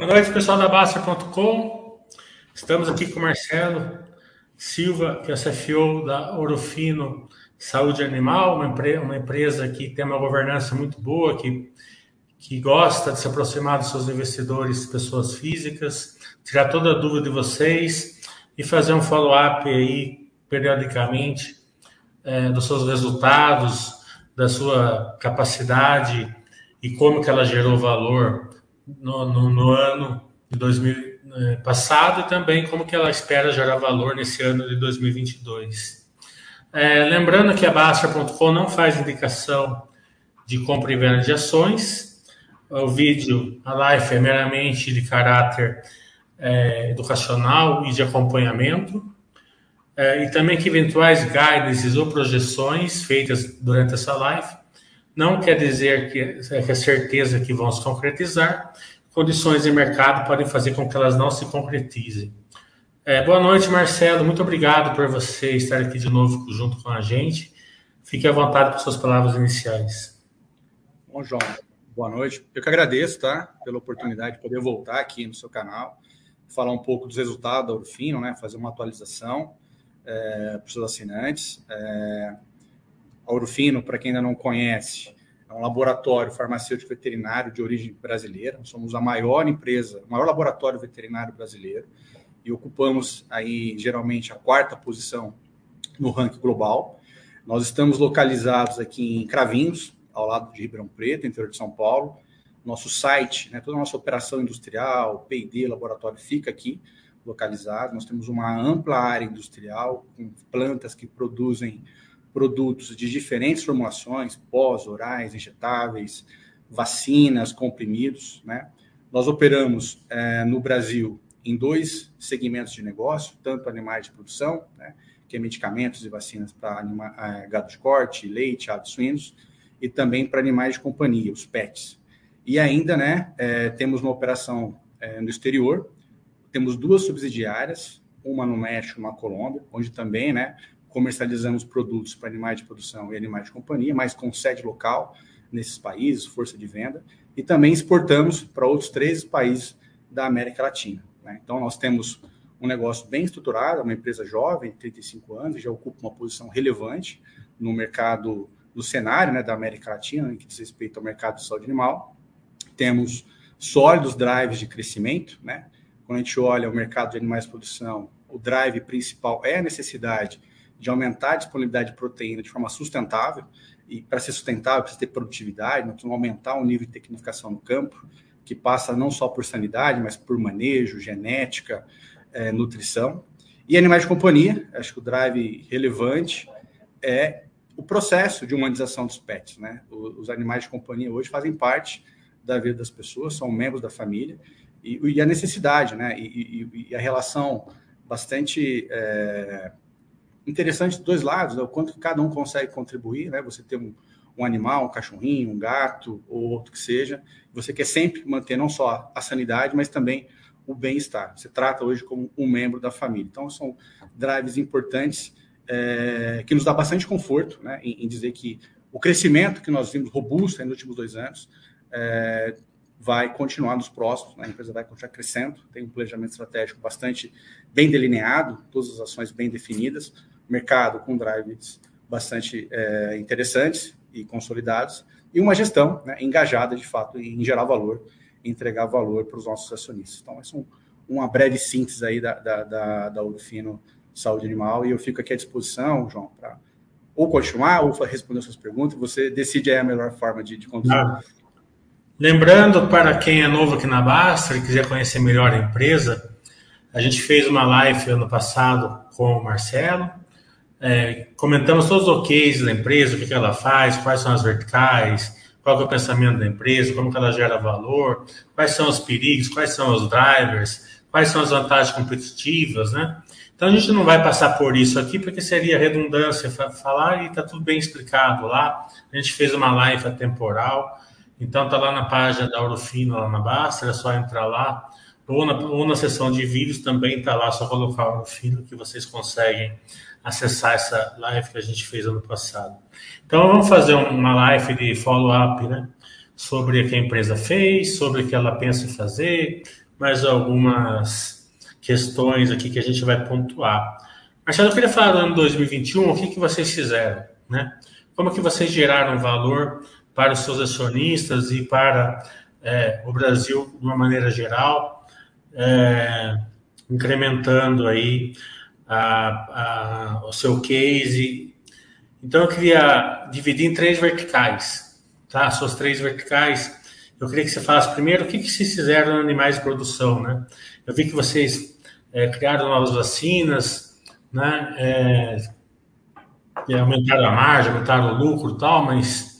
Boa noite, pessoal da Basta.com. Estamos aqui com o Marcelo Silva, que é CFO da Orofino Saúde Animal, uma, empresa, uma empresa que tem uma governança muito boa, que, que gosta de se aproximar dos seus investidores, pessoas físicas, tirar toda a dúvida de vocês e fazer um follow-up aí periodicamente é, dos seus resultados, da sua capacidade e como que ela gerou valor no, no, no ano de 2000 eh, passado e também como que ela espera gerar valor nesse ano de 2022. É, lembrando que a Basta.com não faz indicação de compra e venda de ações. O vídeo, a live é meramente de caráter é, educacional e de acompanhamento. É, e também que eventuais guidances ou projeções feitas durante essa live não quer dizer que é, que é certeza que vão se concretizar. Condições de mercado podem fazer com que elas não se concretizem. É, boa noite, Marcelo. Muito obrigado por você estar aqui de novo junto com a gente. Fique à vontade para suas palavras iniciais. Bom, João, boa noite. Eu que agradeço, tá? Pela oportunidade de poder voltar aqui no seu canal, falar um pouco dos resultados da Urfino, né? Fazer uma atualização é, para os seus assinantes. É, a Urfino, para quem ainda não conhece, é um laboratório farmacêutico veterinário de origem brasileira. somos a maior empresa, o maior laboratório veterinário brasileiro e ocupamos aí geralmente a quarta posição no ranking global. Nós estamos localizados aqui em Cravinhos, ao lado de Ribeirão Preto, interior de São Paulo. Nosso site, né, toda a nossa operação industrial, P&D, laboratório fica aqui localizado. Nós temos uma ampla área industrial com plantas que produzem produtos de diferentes formulações, pós, orais, injetáveis, vacinas, comprimidos. Né? Nós operamos é, no Brasil em dois segmentos de negócio, tanto animais de produção, né, que é medicamentos e vacinas para é, gado de corte, leite, aves suínos, e também para animais de companhia, os PETs. E ainda, né, é, temos uma operação é, no exterior, temos duas subsidiárias, uma no México, uma na Colômbia, onde também, né, comercializamos produtos para animais de produção e animais de companhia, mas com sede local nesses países, força de venda, e também exportamos para outros três países da América Latina. Né? Então, nós temos um negócio bem estruturado, uma empresa jovem, 35 anos, já ocupa uma posição relevante no mercado, no cenário né, da América Latina, em que diz respeito ao mercado de saúde animal. Temos sólidos drives de crescimento, né? Quando a gente olha o mercado de animais de produção, o drive principal é a necessidade de aumentar a disponibilidade de proteína de forma sustentável, e para ser sustentável precisa ter produtividade, nós precisamos aumentar o nível de tecnificação no campo, que passa não só por sanidade, mas por manejo, genética, é, nutrição. E animais de companhia, acho que o drive relevante é o processo de humanização dos pets. Né? Os animais de companhia hoje fazem parte da vida das pessoas, são membros da família, e, e a necessidade, né? E, e, e, a relação bastante é, interessante dos dois lados, né? o quanto cada um consegue contribuir, né? Você ter um, um, animal, um cachorrinho, um gato ou outro que seja, você quer sempre manter não só a sanidade, mas também o bem-estar. Você trata hoje como um membro da família. Então, são drives importantes é, que nos dá bastante conforto né? em, em, dizer que o crescimento que nós vimos robusto nos últimos dois anos é, vai continuar nos próximos, né? a empresa vai continuar crescendo, tem um planejamento estratégico bastante bem delineado, todas as ações bem definidas, mercado com drives bastante é, interessantes e consolidados, e uma gestão né, engajada, de fato, em gerar valor, entregar valor para os nossos acionistas. Então, essa é um, uma breve síntese aí da, da, da, da Urfino Saúde Animal, e eu fico aqui à disposição, João, para ou continuar ou responder suas perguntas, você decide aí a melhor forma de, de conduzir. Ah. Lembrando para quem é novo aqui na Basta e quiser conhecer melhor a empresa, a gente fez uma live ano passado com o Marcelo, é, comentamos todos os OKs da empresa, o que, ela faz, quais são as verticais, qual é o pensamento da empresa, como que ela gera valor, quais são os perigos, quais são os drivers, quais são as vantagens competitivas, né? Então a gente não vai passar por isso aqui porque seria redundância falar e está tudo bem explicado lá. A gente fez uma live atemporal, então tá lá na página da Orofino, lá na Basta, é só entrar lá. Ou na, ou na de vídeos também está lá, só colocar Orofino que vocês conseguem acessar essa live que a gente fez ano passado. Então, vamos fazer uma live de follow-up, né? Sobre o que a empresa fez, sobre o que ela pensa em fazer, mais algumas questões aqui que a gente vai pontuar. Marcelo, eu queria falar do ano 2021, o que, que vocês fizeram, né? Como que vocês geraram valor para os seus acionistas e para é, o Brasil de uma maneira geral, é, incrementando aí a, a, o seu case. Então, eu queria dividir em três verticais, tá? Suas três verticais. Eu queria que você falasse primeiro o que, que vocês fizeram em animais de produção, né? Eu vi que vocês é, criaram novas vacinas, né? É, aumentaram a margem, aumentaram o lucro e tal, mas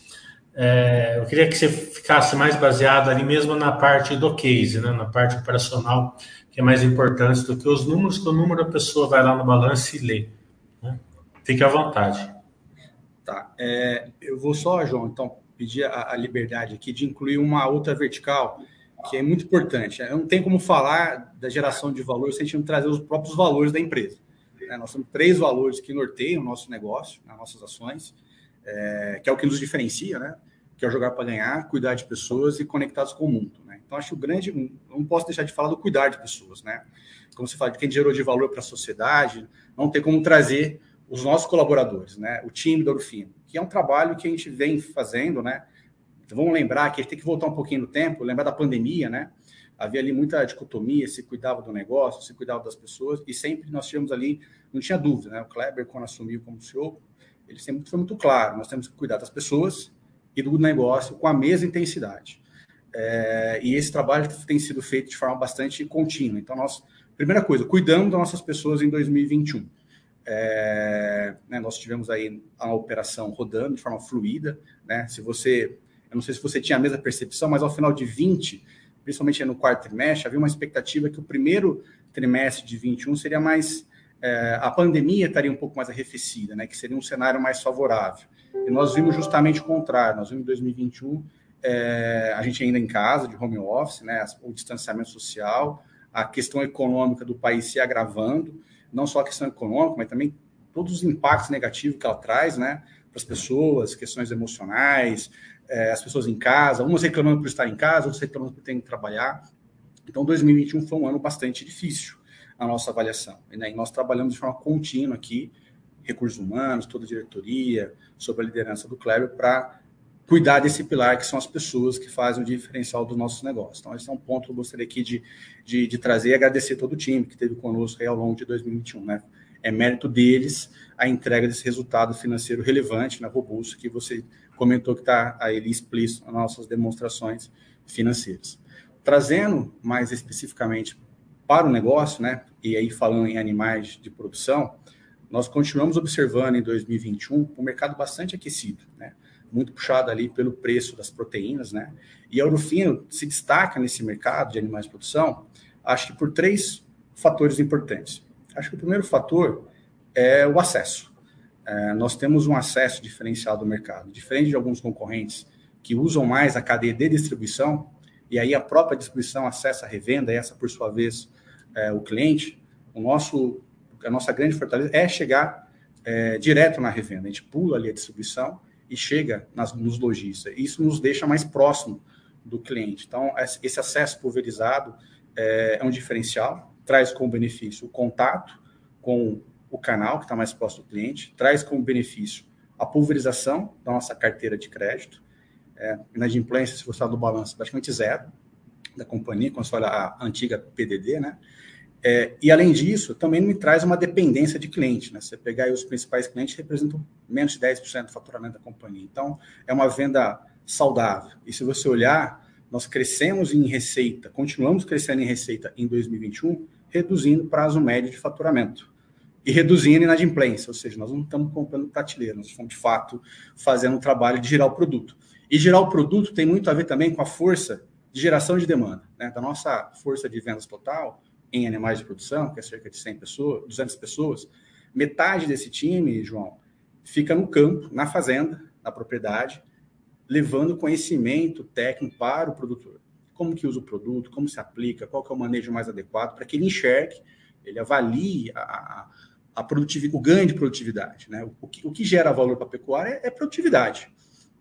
é, eu queria que você ficasse mais baseado ali mesmo na parte do case, né? na parte operacional, que é mais importante do que os números, que o número a pessoa vai lá no balanço e lê. Né? Fique à vontade. Tá. É, eu vou só, João, então, pedir a, a, liberdade aqui de incluir uma outra vertical que é muito importante. Não tem como falar da geração de valor se a gente não trazer os próprios valores da empresa. Né? Nós temos três valores que norteiam o nosso negócio, as nossas ações, é, que é o que nos diferencia, né? que é jogar para ganhar, cuidar de pessoas e conectados com o mundo. Então, acho o grande. Não posso deixar de falar do cuidar de pessoas. Né? Como você fala, de quem gerou de valor para a sociedade, não tem como trazer os nossos colaboradores, né? o time do Orofino, que é um trabalho que a gente vem fazendo. Né? Então, vamos lembrar que a gente tem que voltar um pouquinho no tempo, lembrar da pandemia, né? havia ali muita dicotomia, se cuidava do negócio, se cuidava das pessoas, e sempre nós tínhamos ali, não tinha dúvida, né? O Kleber, quando assumiu como CEO, ele sempre foi muito claro, nós temos que cuidar das pessoas e do negócio com a mesma intensidade. É, e esse trabalho tem sido feito de forma bastante contínua. Então, nós, primeira coisa, cuidando das nossas pessoas em 2021. É, né, nós tivemos aí a operação rodando de forma fluida. Né? Se você, eu não sei se você tinha a mesma percepção, mas ao final de 20, principalmente no quarto trimestre, havia uma expectativa que o primeiro trimestre de 21 seria mais é, a pandemia estaria um pouco mais arrefecida, né, que seria um cenário mais favorável. E nós vimos justamente o contrário. Nós vimos em 2021 é, a gente ainda em casa, de home office, né, o distanciamento social, a questão econômica do país se agravando, não só a questão econômica, mas também todos os impactos negativos que ela traz, né, para as pessoas, questões emocionais, é, as pessoas em casa, umas reclamando por estar em casa, outras reclamando por terem que trabalhar. Então, 2021 foi um ano bastante difícil a nossa avaliação. Né? E nós trabalhamos de forma contínua aqui, recursos humanos, toda a diretoria, sob a liderança do Kleber, para cuidar desse pilar que são as pessoas que fazem o diferencial dos nossos negócios. Então, esse é um ponto que eu gostaria aqui de, de, de trazer e agradecer todo o time que esteve conosco ao longo de 2021. Né? É mérito deles a entrega desse resultado financeiro relevante, né, robusto, que você comentou que está aí explícito nas nossas demonstrações financeiras. Trazendo mais especificamente para o negócio, né, e aí falando em animais de produção, nós continuamos observando em 2021 um mercado bastante aquecido, né? Muito puxado ali pelo preço das proteínas, né? E a Urufino se destaca nesse mercado de animais de produção, acho que por três fatores importantes. Acho que o primeiro fator é o acesso. É, nós temos um acesso diferenciado ao mercado, diferente de alguns concorrentes que usam mais a cadeia de distribuição, e aí a própria distribuição acessa a revenda, e essa, por sua vez, é, o cliente. O nosso a nossa grande fortaleza é chegar é, direto na revenda. A gente pula ali a distribuição e chega nas, nos lojistas. Isso nos deixa mais próximo do cliente. Então, esse acesso pulverizado é, é um diferencial, traz como benefício o contato com o canal que está mais próximo do cliente, traz como benefício a pulverização da nossa carteira de crédito, é, inadimplência, se você do balanço, praticamente zero da companhia, quando você olha a antiga PDD, né? É, e além disso, também me traz uma dependência de cliente. Né? Você pegar os principais clientes representam menos de 10% do faturamento da companhia. Então, é uma venda saudável. E se você olhar, nós crescemos em receita, continuamos crescendo em receita em 2021, reduzindo prazo médio de faturamento. E reduzindo inadimplência, ou seja, nós não estamos comprando prateleira, nós estamos, de fato, fazendo o trabalho de girar o produto. E girar o produto tem muito a ver também com a força de geração de demanda. Né? Da nossa força de vendas total, em animais de produção, que é cerca de 100 pessoas, 200 pessoas, metade desse time, João, fica no campo, na fazenda, na propriedade, levando conhecimento técnico para o produtor. Como que usa o produto, como se aplica, qual que é o manejo mais adequado, para que ele enxergue, ele avalie a, a, produtividade, o ganho de produtividade. Né? O, que, o que gera valor para a pecuária é, é produtividade.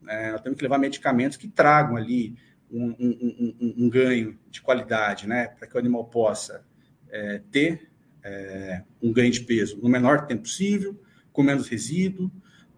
É, nós temos que levar medicamentos que tragam ali um, um, um, um ganho de qualidade, né, para que o animal possa é, ter é, um ganho de peso no menor tempo possível, com menos resíduo,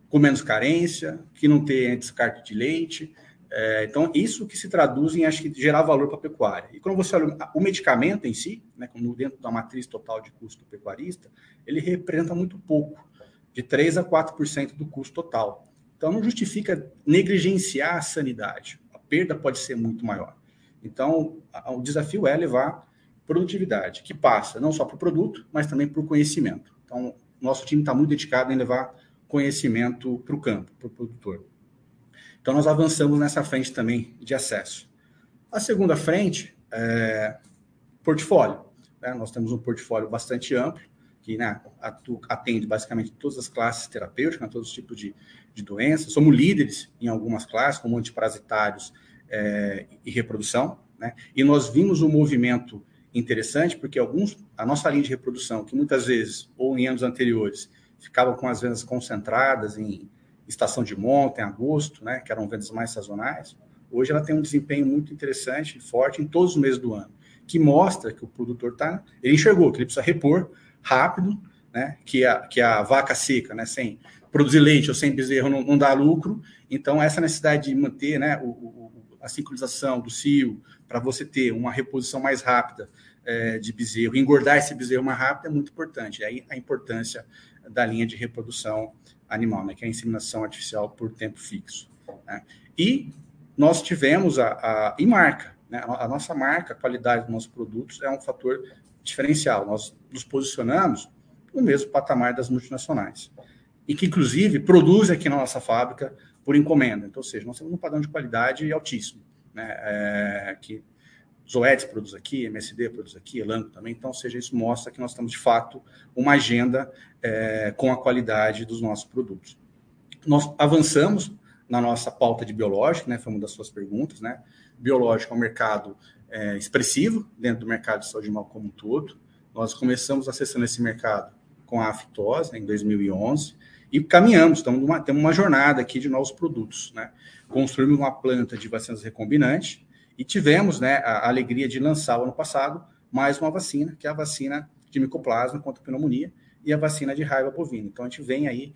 com menos carência, que não tenha descarte de leite. É, então, isso que se traduz em, acho que, gerar valor para a pecuária. E quando você olha o medicamento em si, né, como dentro da matriz total de custo do pecuarista, ele representa muito pouco, de 3% a 4% do custo total. Então, não justifica negligenciar a sanidade. A perda pode ser muito maior. Então, o desafio é levar produtividade, que passa não só para o produto, mas também para o conhecimento. Então, nosso time está muito dedicado em levar conhecimento para o campo, para o produtor. Então, nós avançamos nessa frente também de acesso. A segunda frente é portfólio. Né? Nós temos um portfólio bastante amplo, que né, atende basicamente todas as classes terapêuticas, né, todos os tipos de, de doenças. Somos líderes em algumas classes, como antiparasitários é, e reprodução. Né? E nós vimos um movimento interessante, porque alguns, a nossa linha de reprodução, que muitas vezes, ou em anos anteriores, ficava com as vendas concentradas em estação de monta, em agosto, né, que eram vendas mais sazonais, hoje ela tem um desempenho muito interessante e forte em todos os meses do ano, que mostra que o produtor tá, ele enxergou que ele precisa repor rápido, né, que a, que a vaca seca, né, sem produzir leite ou sem bezerro não, não dá lucro, então essa necessidade de manter, né, o, o, a sincronização do cio, para você ter uma reposição mais rápida é, de bezerro, engordar esse bezerro mais rápido é muito importante. Aí a importância da linha de reprodução animal, né, que é a inseminação artificial por tempo fixo. Né? E nós tivemos a, a e marca, né? a nossa marca, a qualidade dos nossos produtos é um fator diferencial. Nós nos posicionamos no mesmo patamar das multinacionais e que inclusive produzem aqui na nossa fábrica por encomenda. Então, ou seja, nós temos um padrão de qualidade altíssimo, né? É, que Zoetis produz aqui, MSD produz aqui, Elanco também. Então, seja, isso mostra que nós temos, de fato, uma agenda é, com a qualidade dos nossos produtos. Nós avançamos na nossa pauta de biológico, né? Foi uma das suas perguntas, né? Biológico é um mercado é, expressivo dentro do mercado de saúde animal como um todo. Nós começamos acessando esse mercado com a afitose né, em 2011 e caminhamos, estamos numa, temos uma jornada aqui de novos produtos, né? Construímos uma planta de vacinas recombinantes e tivemos né, a alegria de lançar ano passado mais uma vacina, que é a vacina de micoplasma contra pneumonia e a vacina de raiva bovina. Então, a gente vem aí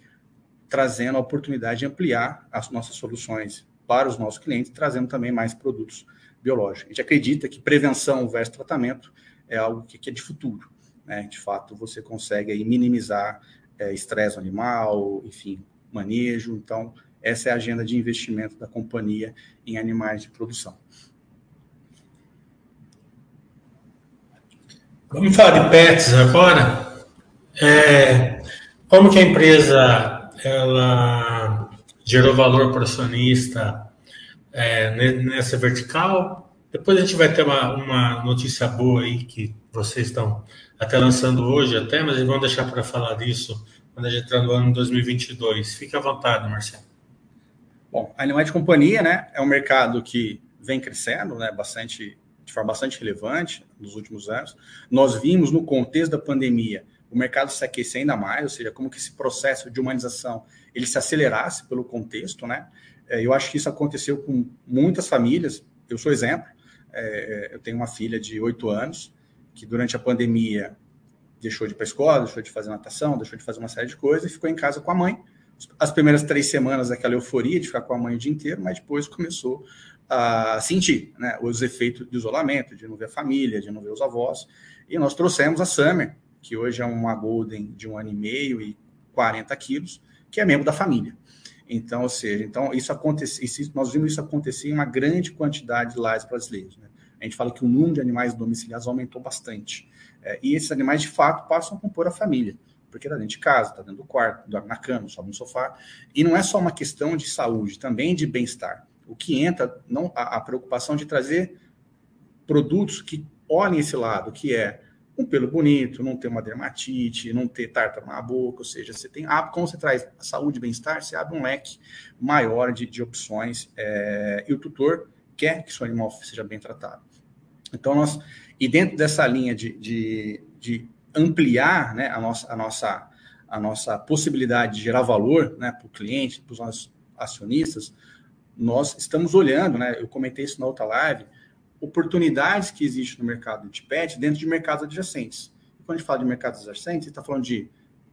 trazendo a oportunidade de ampliar as nossas soluções para os nossos clientes, trazendo também mais produtos biológicos. A gente acredita que prevenção versus tratamento é algo que, que é de futuro. Né? De fato, você consegue minimizar é, estresse animal, enfim, manejo. Então, essa é a agenda de investimento da companhia em animais de produção. Vamos falar de pets agora. É, como que a empresa ela gerou valor para o acionista é, nessa vertical? Depois a gente vai ter uma, uma notícia boa aí que vocês estão até lançando hoje, até, mas vamos deixar para falar disso quando a gente entrar no ano 2022. Fique à vontade, Marcelo. Bom, a Animais de Companhia, né, é um mercado que vem crescendo, né, bastante, de forma bastante relevante nos últimos anos. Nós vimos no contexto da pandemia o mercado se aquecer ainda mais, ou seja, como que esse processo de humanização ele se acelerasse pelo contexto, né? É, eu acho que isso aconteceu com muitas famílias. Eu sou exemplo. É, eu tenho uma filha de oito anos que durante a pandemia deixou de ir para a escola, deixou de fazer natação, deixou de fazer uma série de coisas e ficou em casa com a mãe as primeiras três semanas aquela euforia de ficar com a mãe o dia inteiro, mas depois começou a sentir né, os efeitos de isolamento, de não ver a família, de não ver os avós. E nós trouxemos a Summer, que hoje é uma Golden de um ano e meio e 40 quilos, que é membro da família. Então, ou seja, então isso acontece, nós vimos isso acontecer em uma grande quantidade de lares brasileiros. Né? A gente fala que o número de animais domiciliares aumentou bastante. É, e esses animais, de fato, passam a compor a família porque está dentro de casa, está dentro do quarto, dorme na cama, sobe no sofá. E não é só uma questão de saúde, também de bem-estar. O que entra, não a, a, preocupação de trazer produtos que olhem esse lado, que é um pelo bonito, não ter uma dermatite, não ter tártaro na boca, ou seja, você tem, ah, como você traz saúde e bem-estar, você abre um leque maior de, de opções é, e o tutor quer que seu animal seja bem tratado. Então, nós, e dentro dessa linha de, de, de ampliar né, a, nossa, a, nossa, a nossa possibilidade de gerar valor né, para o cliente, para os nossos acionistas, nós estamos olhando, né? Eu comentei isso na outra live, oportunidades que existem no mercado de pet dentro de mercados adjacentes. E quando a gente fala de mercados adjacentes, a gente está falando de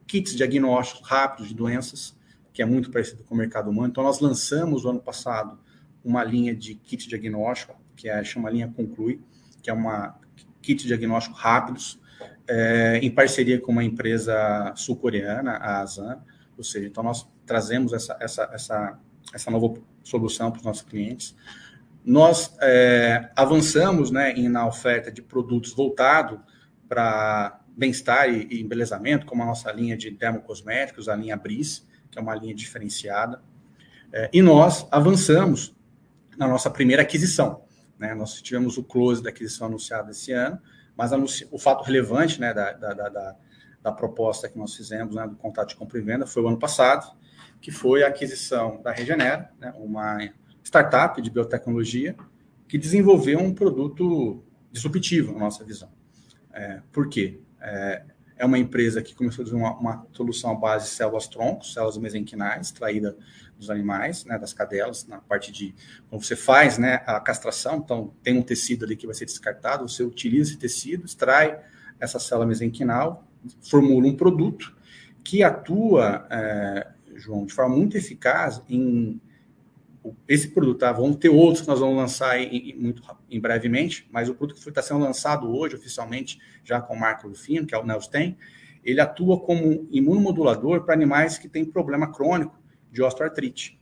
kits diagnósticos rápidos de doenças, que é muito parecido com o mercado humano. Então, nós lançamos o ano passado uma linha de kit diagnóstico, que é, chama linha Conclui, que é uma kit diagnóstico rápidos, é, em parceria com uma empresa sul-coreana, a Azan. Ou seja, então nós trazemos essa, essa, essa, essa nova solução para os nossos clientes. Nós é, avançamos né, na oferta de produtos voltado para bem-estar e, e, embelezamento, como a nossa linha de dermocosméticos, a linha Bris, que é uma linha diferenciada. É, e nós avançamos na nossa primeira aquisição. Né? Nós tivemos o close da aquisição anunciada esse ano, mas o fato relevante né, da, da, da, da, proposta que nós fizemos, né, do contato de compra e venda, foi o ano passado, que foi a aquisição da Regenera, né, uma startup de biotecnologia que desenvolveu um produto disruptivo, na nossa visão. É, por quê? É, é uma empresa que começou a desenvolver uma, uma solução à base de células troncos, células mesenquinais, extraída dos animais, né, das cadelas, na parte de quando você faz né, a castração, então tem um tecido ali que vai ser descartado, você utiliza esse tecido, extrai essa célula mesenquinal, formula um produto que atua, é, João, de forma muito eficaz em esse produto, tá? Vamos ter outros que nós vamos lançar em, em muito em brevemente, mas o produto que está sendo lançado hoje oficialmente, já com marca do fino, que é o Neostem, ele atua como imunomodulador para animais que têm problema crônico de osteoartrite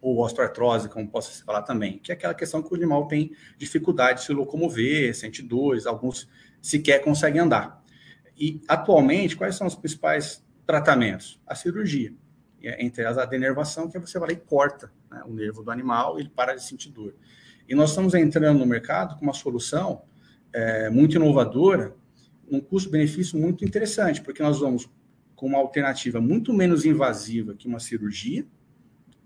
ou osteoartrose, como possa se falar também, que é aquela questão que o animal tem dificuldade de se locomover, sente dores, alguns sequer conseguem andar. E atualmente, quais são os principais tratamentos? A cirurgia, entre elas a denervação, que é você vai lá e corta né, o nervo do animal e ele para de sentir dor. E nós estamos entrando no mercado com uma solução é, muito inovadora, um custo-benefício muito interessante, porque nós vamos com uma alternativa muito menos invasiva que uma cirurgia,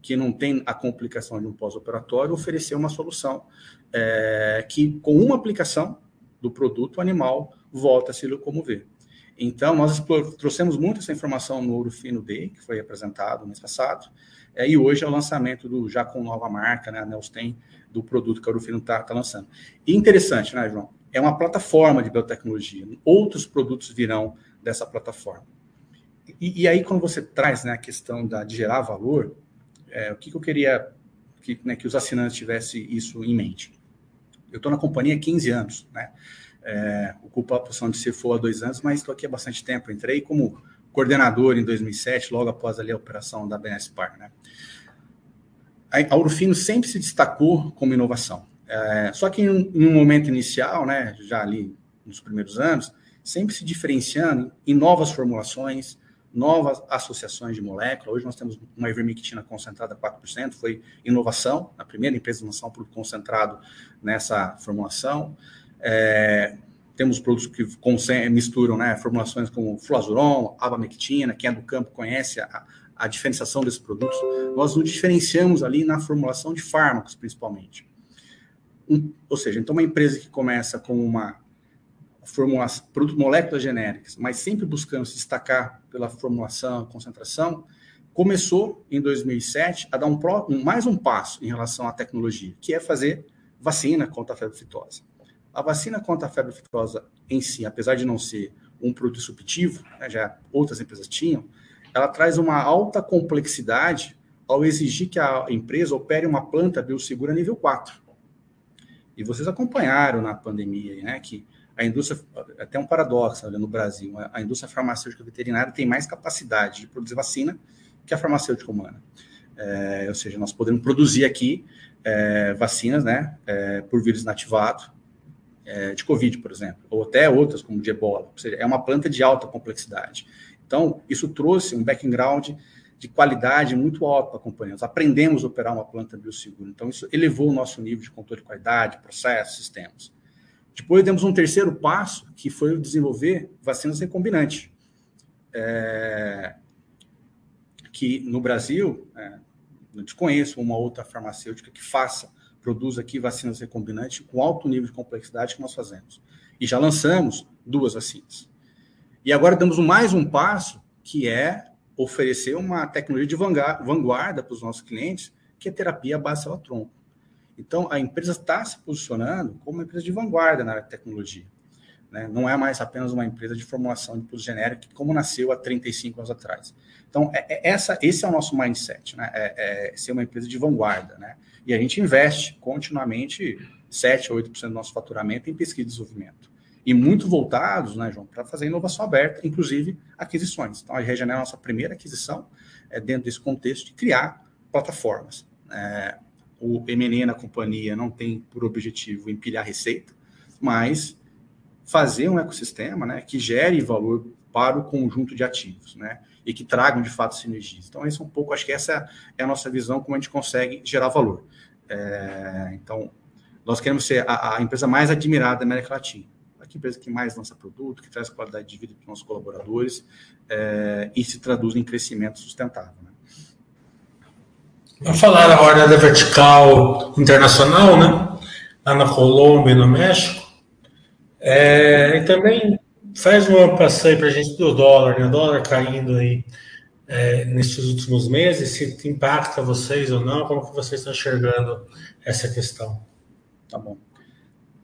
que não tem a complicação de um pós-operatório, oferecer uma solução é, que, com uma aplicação do produto, o animal volta a se locomover. Então, nós trouxemos muito essa informação no Ouro Fino Day, que foi apresentado no mês passado, é, e hoje é o lançamento do, já com nova marca, né, a Nelstem, do produto que a Ouro Fino está tá lançando. E interessante, né, João? É uma plataforma de biotecnologia. Outros produtos virão dessa plataforma. E, e aí, quando você traz né, a questão da, de gerar valor, é, o que, que, eu queria que, né, que os assinantes tivessem isso em mente? Eu estou na companhia há 15 anos, né? É, ocupo a posição de CFO há dois anos, mas estou aqui há bastante tempo. Entrei como coordenador em 2007, logo após ali a operação da BNSPAR. Né? A Aurofino sempre se destacou como inovação. É, só que em um, em um, momento inicial, né, já ali nos primeiros anos, sempre se diferenciando em novas formulações, novas associações de molécula. Hoje nós temos uma ivermectina concentrada a 4%, foi inovação, a primeira empresa a lançar um produto concentrado nessa formulação. É, temos produtos que misturam né, formulações como fluazuron, abamectina, quem é do campo conhece a, a diferenciação desses produtos. Nós nos diferenciamos ali na formulação de fármacos, principalmente. Um, ou seja, então uma empresa que começa com uma formulação, produto, moléculas genéricas, mas sempre buscando se destacar pela formulação, concentração, começou em 2007 a dar um, um, mais um passo em relação à tecnologia, que é fazer vacina contra a febre aftosa. A vacina contra a febre aftosa em si, apesar de não ser um produto disruptivo, né, já outras empresas tinham, ela traz uma alta complexidade ao exigir que a empresa opere uma planta biosegura nível 4. E vocês acompanharam na pandemia, né, que a indústria, até um paradoxo olha, no Brasil, a indústria farmacêutica veterinária tem mais capacidade de produzir vacina que a farmacêutica humana. É, ou seja, nós podemos produzir aqui é, vacinas né, é, por vírus inativado, é, de Covid, por exemplo, ou até outras, como de ebola. Ou seja, é uma planta de alta complexidade. Então, isso trouxe um background de qualidade muito alto para a companhia. Nós aprendemos a operar uma planta biosegura. Então, isso elevou o nosso nível de controle de qualidade, processos, sistemas. Depois demos um terceiro passo, que foi desenvolver vacinas recombinantes. É, que no Brasil, é, eu desconheço uma outra farmacêutica que faça, produza aqui vacinas recombinantes com alto nível de complexidade que nós fazemos. E já lançamos duas vacinas. E agora damos mais um passo, que é oferecer uma tecnologia de vanguarda para os nossos clientes, que é terapia base célula-tronco. Então, a empresa está se posicionando como uma empresa de vanguarda na área de tecnologia. Né? Não é mais apenas uma empresa de formulação de produtos genéricos, como nasceu há 35 anos atrás. Então, é, é, essa, esse é o nosso mindset, né? é, é ser uma empresa de vanguarda. Né? E a gente investe continuamente 7 a 8% do nosso faturamento em pesquisa e desenvolvimento. E muito voltados, né, João, para fazer inovação aberta, inclusive aquisições. Então, a Regenera é a nossa primeira aquisição é, dentro desse contexto de criar plataformas. É, o MNE na companhia não tem por objetivo empilhar receita, mas fazer um ecossistema né, que gere valor para o conjunto de ativos, né? E que tragam de fato sinergias. Então, esse é um pouco, acho que essa é a nossa visão, como a gente consegue gerar valor. É, então, nós queremos ser a, a, empresa mais admirada da América Latina. A empresa que mais lança produto, que traz qualidade de vida para os nossos colaboradores é, e se traduz em crescimento sustentável. Vamos falar agora da vertical internacional, né? Lá na Colômbia e no México. É, e também faz um passeio para a gente do dólar, né? O dólar caindo aí é, nesses últimos meses, se impacta vocês ou não, como que vocês estão enxergando essa questão? Tá bom.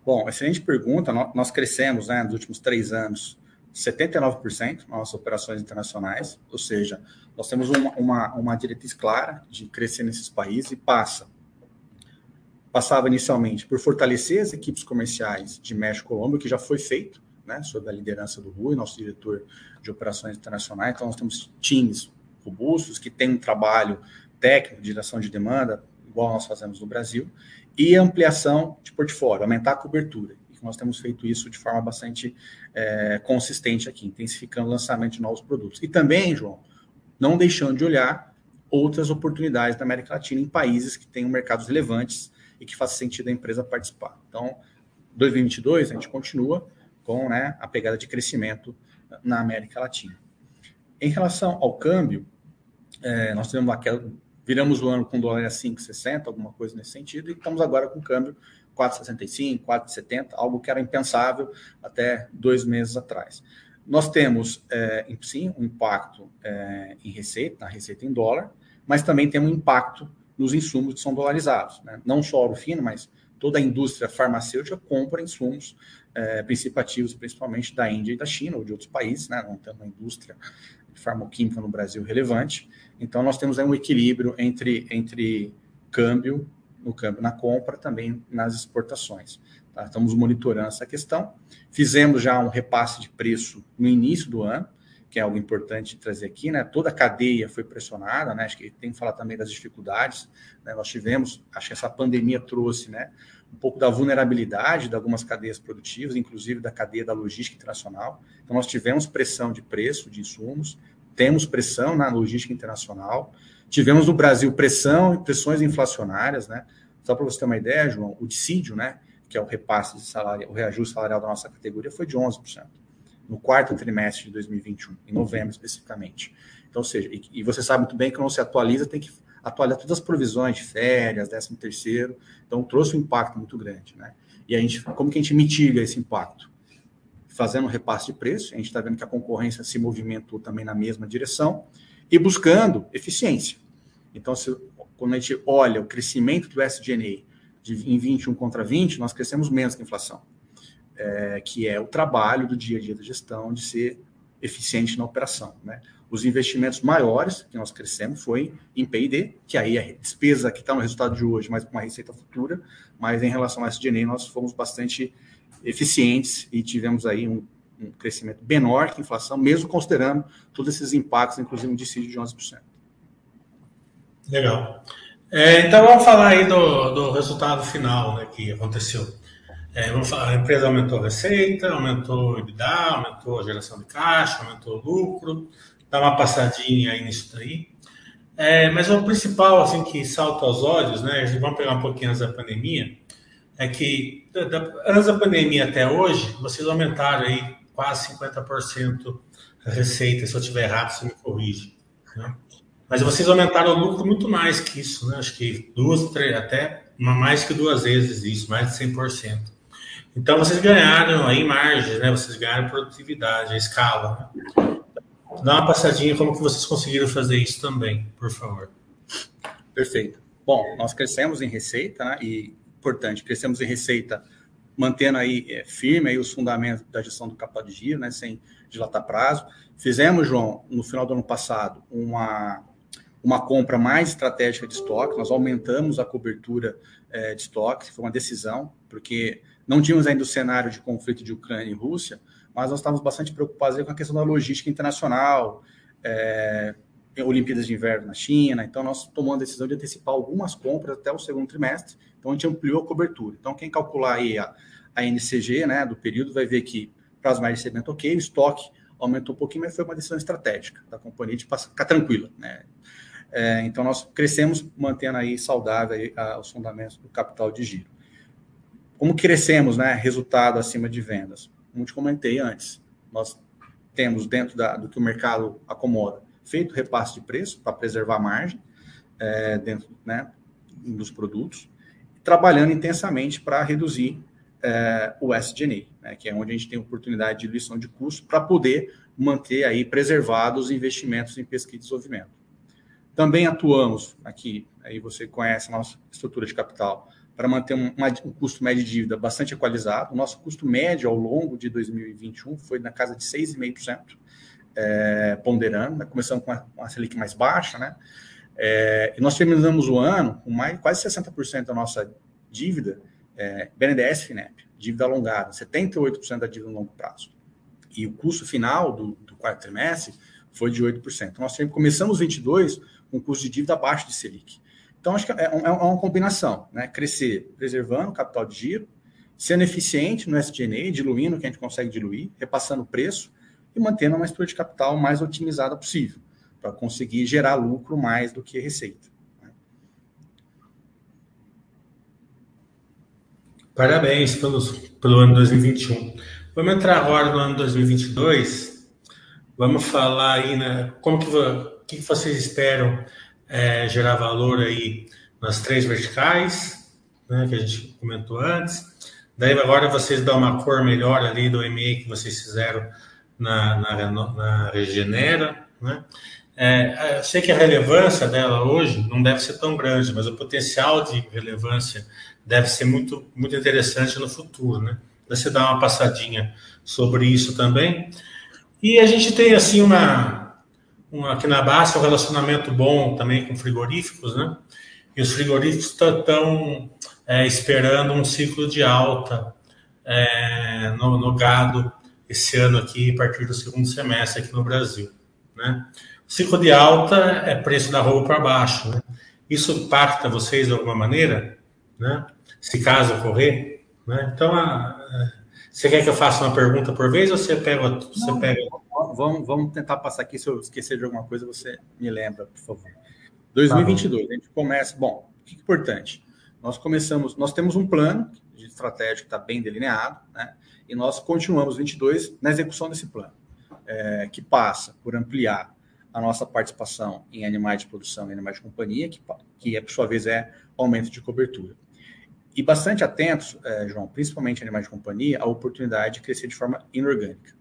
Bom, excelente pergunta. Nós crescemos né, nos últimos três anos 79% nas nossas operações internacionais, ou seja, nós temos uma, uma, uma diretriz clara de crescer nesses países e passa. Passava inicialmente por fortalecer as equipes comerciais de México e Colômbia, que já foi feito, né, sob a liderança do Rui, nosso diretor de operações internacionais. Então, nós temos times robustos que têm um trabalho técnico de direção de demanda, igual nós fazemos no Brasil, e ampliação de portfólio, aumentar a cobertura nós temos feito isso de forma bastante é, consistente aqui, intensificando o lançamento de novos produtos. E também, João, não deixando de olhar outras oportunidades da América Latina em países que tenham mercados relevantes e que faça sentido a empresa participar. Então, 2022 a gente continua com né, a pegada de crescimento na América Latina. Em relação ao câmbio, é, nós tivemos aquela, viramos o ano com dólar a 5,60, alguma coisa nesse sentido, e estamos agora com câmbio 4,65, 4,70, algo que era impensável até dois meses atrás. Nós temos, é, sim, um impacto é, em receita, na receita em dólar, mas também temos um impacto nos insumos que são dolarizados. Né? Não só ouro fino, mas toda a indústria farmacêutica compra insumos é, principativos, principalmente da Índia e da China, ou de outros países, né? não temos uma indústria farmoquímica no Brasil relevante. Então, nós temos aí um equilíbrio entre, entre câmbio no câmbio na compra, também nas exportações. Tá? Estamos monitorando essa questão. Fizemos já um repasse de preço no início do ano, que é algo importante trazer aqui, né? Toda a cadeia foi pressionada, né? Acho que tem que falar também das dificuldades. Né? Nós tivemos, acho que essa pandemia trouxe, né? Um pouco da vulnerabilidade de algumas cadeias produtivas, inclusive da cadeia da logística internacional. Então, nós tivemos pressão de preço de insumos, temos pressão na logística internacional. Tivemos no Brasil pressão pressões inflacionárias, né? Só para você ter uma ideia, João, o dissídio, né, que é o repasse de salário, o reajuste salarial da nossa categoria foi de 11%, no quarto trimestre de 2021, em novembro especificamente. Então, ou seja, e, e você sabe muito bem que quando se atualiza, tem que atualizar todas as provisões de férias, 13 terceiro, então trouxe um impacto muito grande, né? E a gente, como que a gente mitiga esse impacto? Fazendo um repasse de preço, a gente está vendo que a concorrência se movimentou também na mesma direção, e buscando eficiência. Então, se, quando a gente olha o crescimento do SG&A em 21 contra 20, nós crescemos menos que a inflação, é, que é o trabalho do dia a dia da gestão de ser eficiente na operação. Né? Os investimentos maiores que nós crescemos foi em P&D, que aí é despesa que está no resultado de hoje, mas com uma receita futura, mas em relação ao SG&A nós fomos bastante eficientes e tivemos aí um um crescimento menor que a inflação, mesmo considerando todos esses impactos, inclusive um dissídio de 11%. Legal. É, então vamos falar aí do, do resultado final né, que aconteceu. É, falar, a empresa aumentou a receita, aumentou o EBITDA, aumentou a geração de caixa, aumentou o lucro, dá uma passadinha aí nisso daí. É, mas o principal assim que salta aos olhos, né, vamos pegar um pouquinho antes da pandemia, é que da, da, antes da pandemia até hoje, vocês aumentaram aí quase 50% a receita. Se eu estiver errado, você me corrige. Né? Mas vocês aumentaram o lucro muito mais que isso, né? Acho que duas, três, até mais que duas vezes isso, mais de 100%. Então vocês ganharam aí margem, né? Vocês ganharam produtividade, a escala. Né? Dá uma passadinha como que vocês conseguiram fazer isso também, por favor. Perfeito. Bom, nós crescemos em receita, né? E importante, crescemos em receita mantendo aí é, firme aí os fundamentos da gestão do capital de giro, né, sem dilatar prazo. Fizemos, João, no final do ano passado, uma, uma compra mais estratégica de estoque, nós aumentamos a cobertura é, de estoque, foi uma decisão, porque não tínhamos ainda o cenário de conflito de Ucrânia e Rússia, mas nós estávamos bastante preocupados com a questão da logística internacional, é, Olimpíadas de Inverno na China, então nós tomamos a decisão de antecipar algumas compras até o segundo trimestre, então a gente ampliou a cobertura. Então quem calcular aí a, a NCG né, do período vai ver que prazo mais de recebimento ok, o estoque aumentou um pouquinho, mas foi uma decisão estratégica da companhia de passar, ficar tranquila. Né? É, então nós crescemos mantendo aí saudável aí, a, os fundamentos do capital de giro. Como crescemos, né, resultado acima de vendas? Como te comentei antes, nós temos dentro da, do que o mercado acomoda feito repasse de preço para preservar a margem é, dentro né, dos produtos, trabalhando intensamente para reduzir é, o SG&A, né, que é onde a gente tem oportunidade de diluição de custo para poder manter aí preservados os investimentos em pesquisa e desenvolvimento. Também atuamos aqui, aí você conhece a nossa estrutura de capital, para manter um, um custo médio de dívida bastante equalizado. O nosso custo médio ao longo de 2021 foi na casa de 6,5% é, ponderando, né? começando com uma, Selic mais baixa, né? É, e nós terminamos o ano com mais, quase 60% da nossa dívida é, BNDES FINEP, dívida alongada, 78% da dívida no longo prazo. E o custo final do, do quarto trimestre foi de 8%. Então, nós começamos 22 com custo de dívida abaixo de Selic. Então, acho que é, é, é uma combinação, né? Crescer preservando o capital de giro, sendo eficiente no SG&A, diluindo o que a gente consegue diluir, repassando o preço, e mantendo uma estrutura de capital mais otimizada possível, para conseguir gerar lucro mais do que receita. Né? Parabéns pelo ano 2021. Vamos entrar agora no ano 2022. Vamos falar aí, né, como que, que vocês esperam é, gerar valor aí nas três verticais, né, que a gente comentou antes. Daí agora vocês dão uma cor melhor ali do MA que vocês fizeram na, na, na Regenera. Né? É, sei que a relevância dela hoje não deve ser tão grande, mas o potencial de relevância deve ser muito, muito interessante no futuro. Né? Você dá uma passadinha sobre isso também. E a gente tem assim uma, uma aqui na base um relacionamento bom também com frigoríficos, né? E os frigoríficos estão é, esperando um ciclo de alta é, no, no gado esse ano aqui, a partir do segundo semestre aqui no Brasil. Né? O ciclo de alta é preço da roupa para baixo. Né? Isso impacta vocês de alguma maneira? Né? Se caso ocorrer? Né? Então, a, a, você quer que eu faça uma pergunta por vez ou você pega... Você pega... Vamos, vamos tentar passar aqui. Se eu esquecer de alguma coisa, você me lembra, por favor. 2022, tá a gente começa... Bom, o que é importante? Nós começamos... Nós temos um plano de estratégia que está bem delineado, né? e nós continuamos 22 na execução desse plano, é, que passa por ampliar a nossa participação em animais de produção e animais de companhia, que, que é, por sua vez é aumento de cobertura. E bastante atentos, é, João, principalmente animais de companhia, a oportunidade de crescer de forma inorgânica.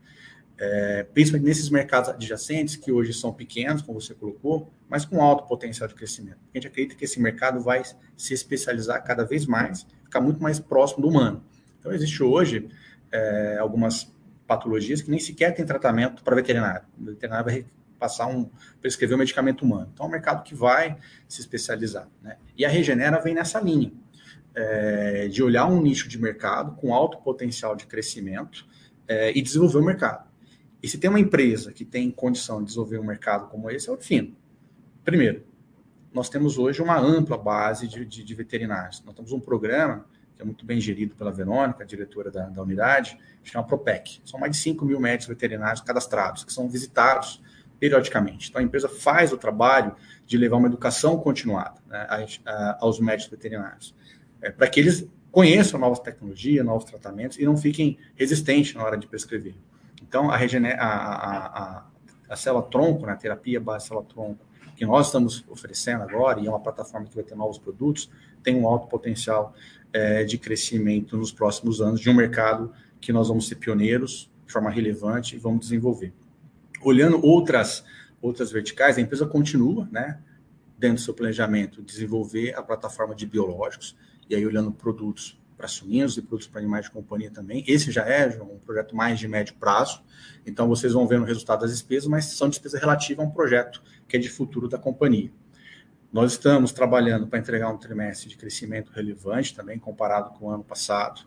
É, principalmente nesses mercados adjacentes, que hoje são pequenos, como você colocou, mas com alto potencial de crescimento. A gente acredita que esse mercado vai se especializar cada vez mais, ficar muito mais próximo do humano. Então, existe hoje é, algumas patologias que nem sequer tem tratamento para veterinário. O veterinário vai passar um, prescrever um medicamento humano. Então, é um mercado que vai se especializar. Né? E a Regenera vem nessa linha, é, de olhar um nicho de mercado com alto potencial de crescimento é, e desenvolver o mercado. E se tem uma empresa que tem condição de desenvolver um mercado como esse, é o Fino. Primeiro, nós temos hoje uma ampla base de, de, de veterinários. Nós temos um programa que é muito bem gerido pela Verônica, diretora da, da unidade, chama ProPEC. São mais de 5 mil médicos veterinários cadastrados, que são visitados periodicamente. Então, a empresa faz o trabalho de levar uma educação continuada né, aos médicos veterinários, é, para que eles conheçam novas tecnologias, novos tratamentos e não fiquem resistentes na hora de prescrever. Então, a, a, a, a, a célula-tronco, né, a terapia base célula-tronco, que nós estamos oferecendo agora, e é uma plataforma que vai ter novos produtos, tem um alto potencial é, de crescimento nos próximos anos de um mercado que nós vamos ser pioneiros de forma relevante e vamos desenvolver. Olhando outras outras verticais, a empresa continua, né, dentro do seu planejamento, desenvolver a plataforma de biológicos, e aí olhando produtos para suínos e produtos para animais de companhia também. Esse já é um projeto mais de médio prazo, então vocês vão ver no resultado das despesas, mas são despesas relativas a um projeto que é de futuro da companhia. Nós estamos trabalhando para entregar um trimestre de crescimento relevante também, comparado com o ano passado.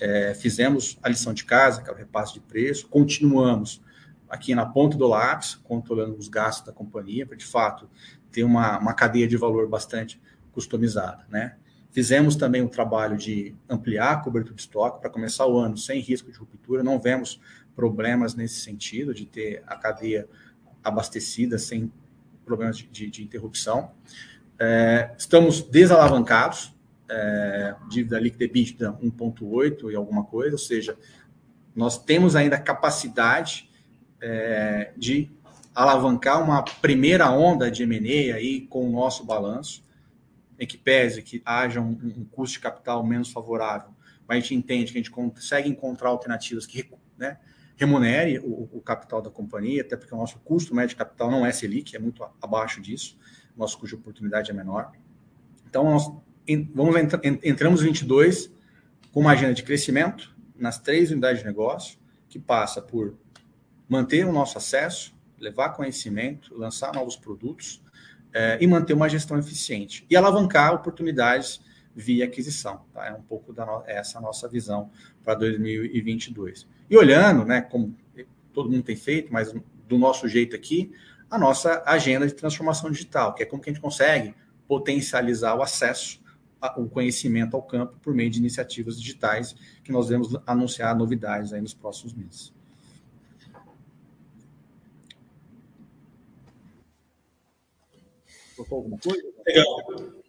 É, fizemos a lição de casa, que é o repasse de preço, continuamos aqui na ponta do lápis, controlando os gastos da companhia, para de fato ter uma, uma cadeia de valor bastante customizada. Né? Fizemos também o trabalho de ampliar a cobertura de estoque para começar o ano sem risco de ruptura, não vemos problemas nesse sentido, de ter a cadeia abastecida sem problemas de, de, de interrupção. É, estamos desalavancados, é, dívida líquida EBITDA 1,8 e alguma coisa, ou seja, nós temos ainda capacidade é, de alavancar uma primeira onda de M&A aí com o nosso balanço, em que pese que haja um, um, custo de capital menos favorável, mas a gente entende que a gente consegue encontrar alternativas que né, remunere o, o, capital da companhia, até porque o nosso custo médio de capital não é Selic, é muito abaixo disso, nosso custo de oportunidade é menor. Então, nós vamos entramos em 22 com uma agenda de crescimento nas três unidades de negócio, que passa por manter o nosso acesso, levar conhecimento, lançar novos produtos é, e manter uma gestão eficiente. E alavancar oportunidades via aquisição. Tá? É um pouco da no... essa nossa visão para 2022. E olhando, né, como todo mundo tem feito, mas do nosso jeito aqui, a nossa agenda de transformação digital, que é como que a gente consegue potencializar o acesso, o conhecimento ao campo por meio de iniciativas digitais, que nós vamos anunciar novidades aí nos próximos meses. Faltou alguma coisa? Legal.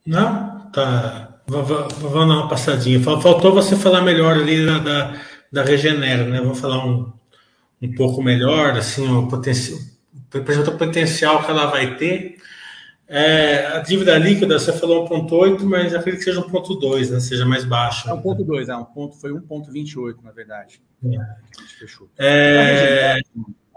Não? Tá. Vamos dar uma passadinha. Faltou você falar melhor ali da, da, da Regenera, né? Vamos falar um, um pouco melhor, assim, o potencial, o potencial que ela vai ter. É, a dívida líquida, você falou 1,8, mas acredito que seja 1,2, né? Seja mais baixo. É 1,2, é um ponto, foi 1,28, na verdade. É. Que a gente fechou. É...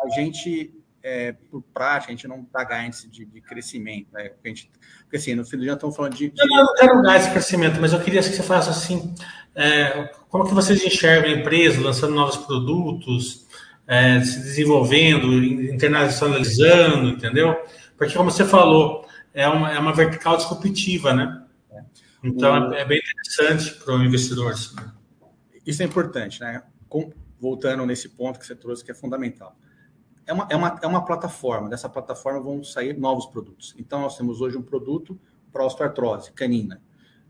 A gente é, por prática, a gente não dá guidance de, de crescimento. Né? Porque, a gente, porque assim, no fim do dia estamos falando de. de... Eu não quero dar esse crescimento, mas eu queria que você falasse assim: é, como que vocês enxergam a empresa lançando novos produtos, é, se desenvolvendo, internacionalizando, entendeu? Porque, como você falou, é uma, é uma vertical disruptiva, né? Então, o... é bem interessante para o investidor. Isso é importante, né? Com, voltando nesse ponto que você trouxe, que é fundamental é uma, é, uma, é uma plataforma. Dessa plataforma vão sair novos produtos. Então, nós temos hoje um produto para osteoartrose canina.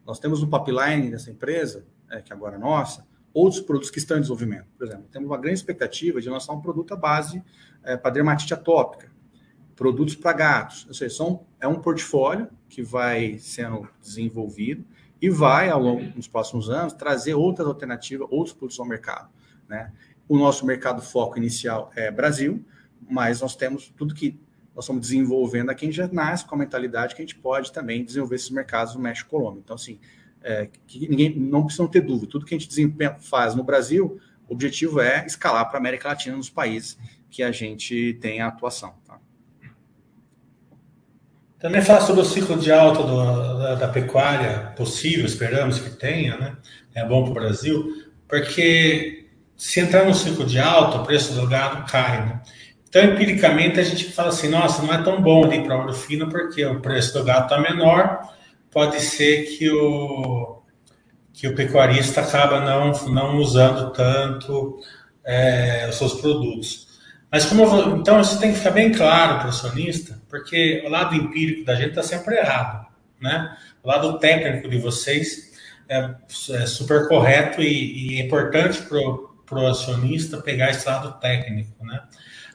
Nós temos no pipeline dessa empresa, é, que agora é nossa, outros produtos que estão em desenvolvimento. Por exemplo, temos uma grande expectativa de lançar um produto à base é, para dermatite atópica, produtos para gatos. Ou seja, são, é um portfólio que vai sendo desenvolvido e vai, ao longo dos próximos anos, trazer outras alternativas, outros produtos ao mercado. Né? O nosso mercado foco inicial é Brasil, mas nós temos tudo que nós estamos desenvolvendo aqui, a gente já nasce com a mentalidade que a gente pode também desenvolver esses mercados no México e Colômbia. Então, assim, é, que ninguém não precisa ter dúvida. Tudo que a gente faz no Brasil, o objetivo é escalar para a América Latina nos países que a gente tem a atuação. Tá? Também falar sobre o ciclo de alta do, da, da, pecuária possível, esperamos que tenha, né? É bom para o Brasil, porque se entrar no ciclo de alta, o preço do gado cai, né? Então, empiricamente, a gente fala assim: nossa, não é tão bom ali para ouro fino porque o preço do gato está menor. Pode ser que o, que o pecuarista acaba não, não usando tanto é, os seus produtos. Mas como vou, então isso tem que ficar bem claro para o acionista, porque o lado empírico da gente está sempre errado, né? O lado técnico de vocês é, é super correto e, e é importante para o acionista pegar esse lado técnico, né?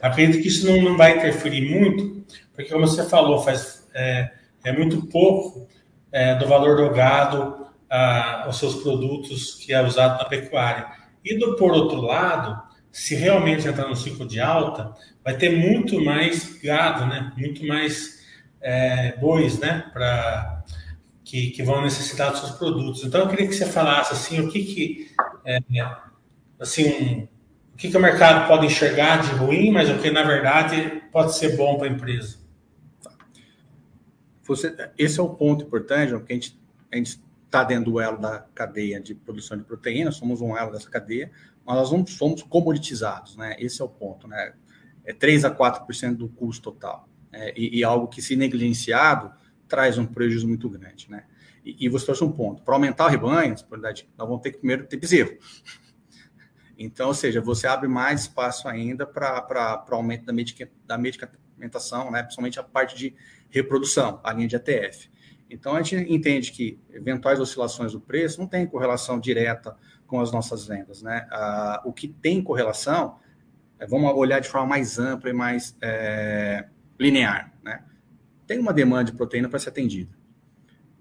Acredito que isso não, não vai interferir muito, porque, como você falou, faz, é, é muito pouco é, do valor do gado a, aos seus produtos que é usado na pecuária. E, do, por outro lado, se realmente entrar no ciclo de alta, vai ter muito mais gado, né? muito mais é, bois né? Pra, que, que vão necessitar dos seus produtos. Então, eu queria que você falasse assim, o que, que é, assim, que, que o mercado pode enxergar de ruim, mas o que na verdade pode ser bom para a empresa? você, esse é o ponto importante, porque a gente está dentro do elo da cadeia de produção de proteína, somos um elo dessa cadeia, mas nós não somos comoditizados, né? Esse é o ponto, né? É 3 a 4% do custo total. É, e, e, algo que, se negligenciado, traz um prejuízo muito grande, né? E, e você trouxe um ponto. Para aumentar o rebanho, nós vamos ter que primeiro ter bezerro. Então, ou seja, você abre mais espaço ainda para aumento da, medica, da medicamentação, né? principalmente a parte de reprodução, a linha de ATF. Então, a gente entende que eventuais oscilações do preço não tem correlação direta com as nossas vendas. Né? Ah, o que tem correlação, é, vamos olhar de forma mais ampla e mais é, linear. Né? Tem uma demanda de proteína para ser atendida.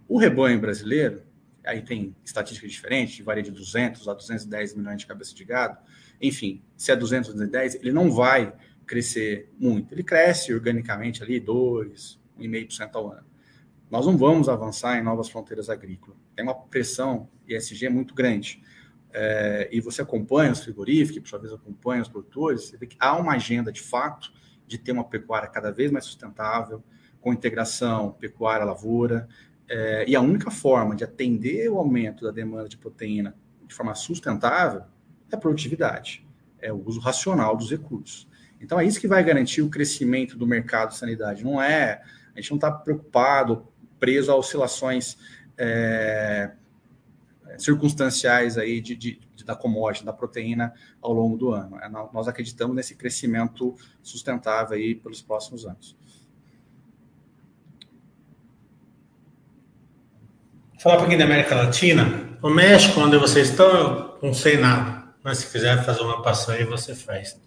O rebanho brasileiro, aí tem estatísticas diferentes, varia de 200 a 210 milhões de cabeças de gado. Enfim, se é 200 210, ele não vai crescer muito. Ele cresce organicamente ali 2, 1,5% ao ano. Nós não vamos avançar em novas fronteiras agrícolas. Tem uma pressão ESG muito grande. É, e você acompanha os frigoríficos, por sua vez acompanha os produtores, você vê que há uma agenda de fato de ter uma pecuária cada vez mais sustentável, com integração pecuária-lavoura, é, e a única forma de atender o aumento da demanda de proteína de forma sustentável é a produtividade, é o uso racional dos recursos. Então é isso que vai garantir o crescimento do mercado de sanidade. Não é, a gente não está preocupado, preso a oscilações é, circunstanciais aí de, de, de, da commodity, da proteína ao longo do ano. É, nós acreditamos nesse crescimento sustentável aí pelos próximos anos. Falar um pouquinho da América Latina. O México, onde vocês estão, eu não sei nada. Mas se quiser fazer uma passão aí, você faz.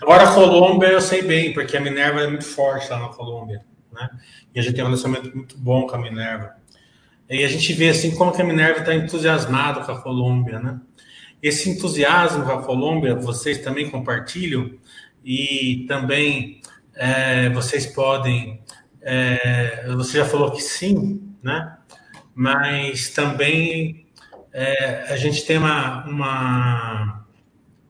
Agora, a Colômbia eu sei bem, porque a Minerva é muito forte lá na Colômbia. Né? E a gente tem um relacionamento muito bom com a Minerva. E a gente vê assim como que a Minerva está entusiasmada com a Colômbia. Né? Esse entusiasmo com a Colômbia, vocês também compartilham? E também é, vocês podem. É, você já falou que sim, né? Mas também é, a gente tem uma, uma,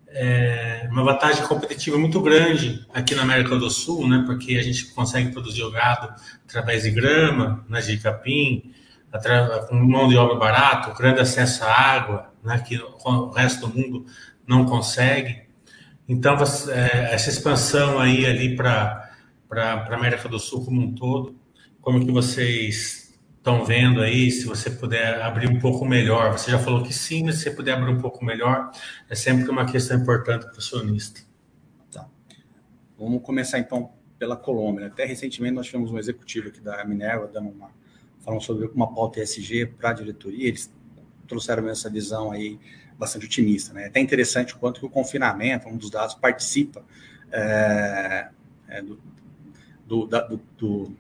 é, uma vantagem competitiva muito grande aqui na América do Sul, né, porque a gente consegue produzir o gado através de grama, né, de capim, com mão de obra barato, grande acesso à água, né, que o resto do mundo não consegue. Então, é, essa expansão aí ali para a América do Sul como um todo, como que vocês estão vendo aí, se você puder abrir um pouco melhor. Você já falou que sim, mas se você puder abrir um pouco melhor, é sempre uma questão importante para o acionista. Tá. Vamos começar então pela Colômbia. Até recentemente nós tivemos um executivo aqui da Minerva dando uma falando sobre uma pauta ESG para a diretoria. Eles trouxeram essa visão aí bastante otimista, né? É até interessante o quanto que o confinamento, um dos dados, participa é, é, do, do, da, do, do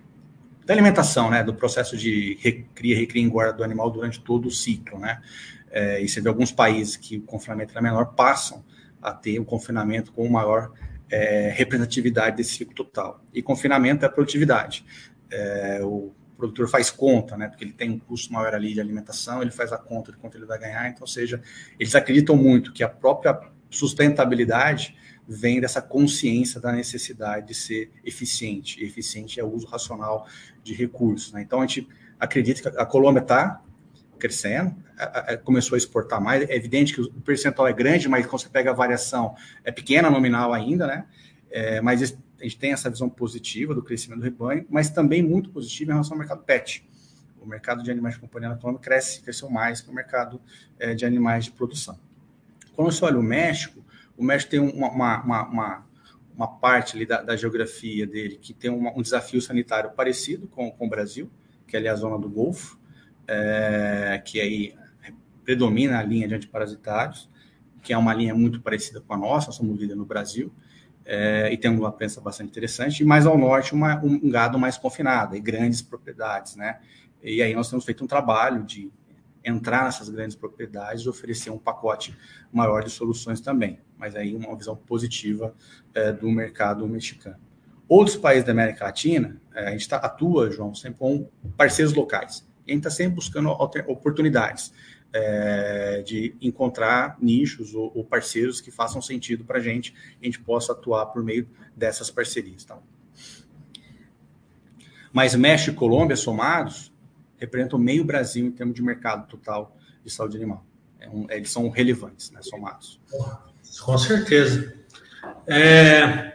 da alimentação, né, do processo de recria, recria e engorda do animal durante todo o ciclo, né? É, e você vê alguns países que o confinamento é menor passam a ter o confinamento com maior é, representatividade desse ciclo total. E confinamento é produtividade. É, o produtor faz conta, né? Porque ele tem um custo maior ali de alimentação, ele faz a conta de quanto ele vai ganhar. Então, ou seja, eles acreditam muito que a própria sustentabilidade vem dessa consciência da necessidade de ser eficiente. Eficiente é o uso racional de recursos. Né? Então, a gente acredita que a Colômbia está crescendo, começou a exportar mais. É evidente que o percentual é grande, mas quando você pega a variação, é pequena nominal ainda, né? É, mas a gente tem essa visão positiva do crescimento do rebanho, mas também muito positiva em relação ao mercado pet. O mercado de animais de companhia na Colômbia cresce, cresceu mais que o mercado é, de animais de produção. Quando você olha o México, o México tem uma, uma, uma, uma parte da, da, geografia dele que tem um desafio sanitário parecido com, com o Brasil, que é ali a zona do Golfo, é, que aí predomina a linha de antiparasitários, que é uma linha muito parecida com a nossa, somos líder no Brasil, é, e tem uma prensa bastante interessante, e mais ao norte uma, um gado mais confinado, e grandes propriedades, né? E aí nós temos feito um trabalho de entrar nessas grandes propriedades e oferecer um pacote maior de soluções também. Mas aí uma visão positiva é, do mercado mexicano. Outros países da América Latina, é, a gente tá, atua, João, sempre com parceiros locais. A gente está sempre buscando oportunidades é, de encontrar nichos ou, ou, parceiros que façam sentido para a gente a gente possa atuar por meio dessas parcerias. Tá? Mas México e Colômbia somados representam meio Brasil em termos de mercado total de saúde animal. É um, eles são relevantes, né, somados. Com certeza. É,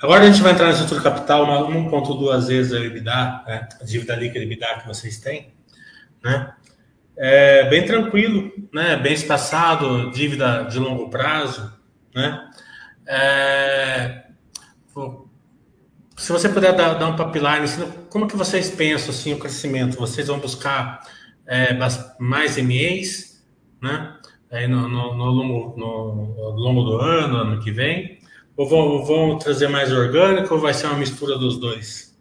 agora a gente vai entrar na estrutura capital, 1,2 vezes a EBITDA, né, a dívida líquida EBITDA que vocês têm. Né? É bem tranquilo, né, bem espaçado, dívida de longo prazo. Né? É, se você puder dar, dar um pipeline, assim, como que vocês pensam assim, o crescimento? Vocês vão buscar é, mais MEs, né? Aí no, no, no, longo, no, longo do ano, ano que vem? Ou vão, vão trazer mais orgânico ou vai ser uma mistura dos dois?